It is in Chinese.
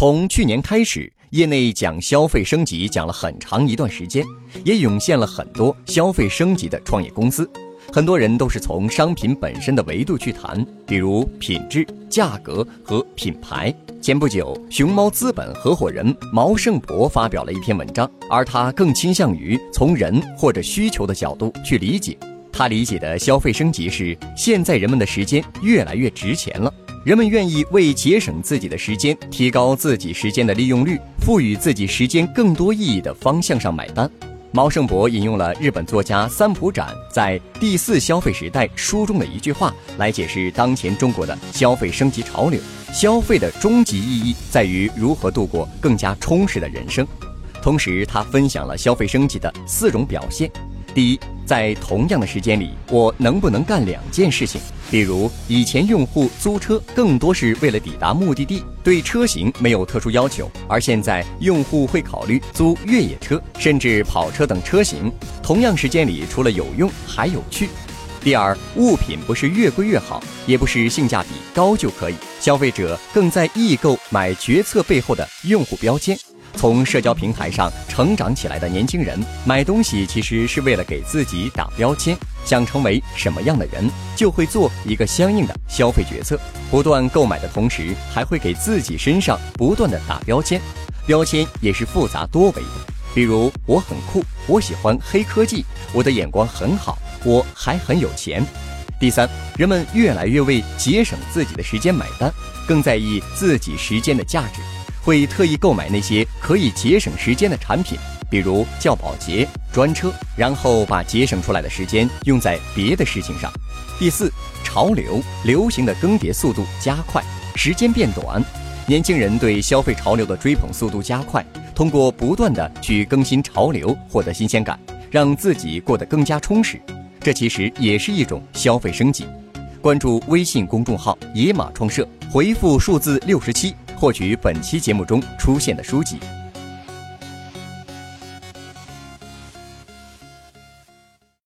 从去年开始，业内讲消费升级讲了很长一段时间，也涌现了很多消费升级的创业公司。很多人都是从商品本身的维度去谈，比如品质、价格和品牌。前不久，熊猫资本合伙人毛盛博发表了一篇文章，而他更倾向于从人或者需求的角度去理解。他理解的消费升级是，现在人们的时间越来越值钱了。人们愿意为节省自己的时间、提高自己时间的利用率、赋予自己时间更多意义的方向上买单。毛盛博引用了日本作家三浦展在《第四消费时代》书中的一句话来解释当前中国的消费升级潮流：消费的终极意义在于如何度过更加充实的人生。同时，他分享了消费升级的四种表现。第一，在同样的时间里，我能不能干两件事情？比如，以前用户租车更多是为了抵达目的地，对车型没有特殊要求；而现在，用户会考虑租越野车，甚至跑车等车型。同样时间里，除了有用，还有趣。第二，物品不是越贵越好，也不是性价比高就可以。消费者更在意购买决策背后的用户标签。从社交平台上成长起来的年轻人，买东西其实是为了给自己打标签，想成为什么样的人，就会做一个相应的消费决策。不断购买的同时，还会给自己身上不断的打标签，标签也是复杂多维的。比如，我很酷，我喜欢黑科技，我的眼光很好，我还很有钱。第三，人们越来越为节省自己的时间买单，更在意自己时间的价值。会特意购买那些可以节省时间的产品，比如叫保洁、专车，然后把节省出来的时间用在别的事情上。第四，潮流流行的更迭速度加快，时间变短，年轻人对消费潮流的追捧速度加快，通过不断的去更新潮流获得新鲜感，让自己过得更加充实，这其实也是一种消费升级。关注微信公众号“野马创社”，回复数字六十七。获取本期节目中出现的书籍。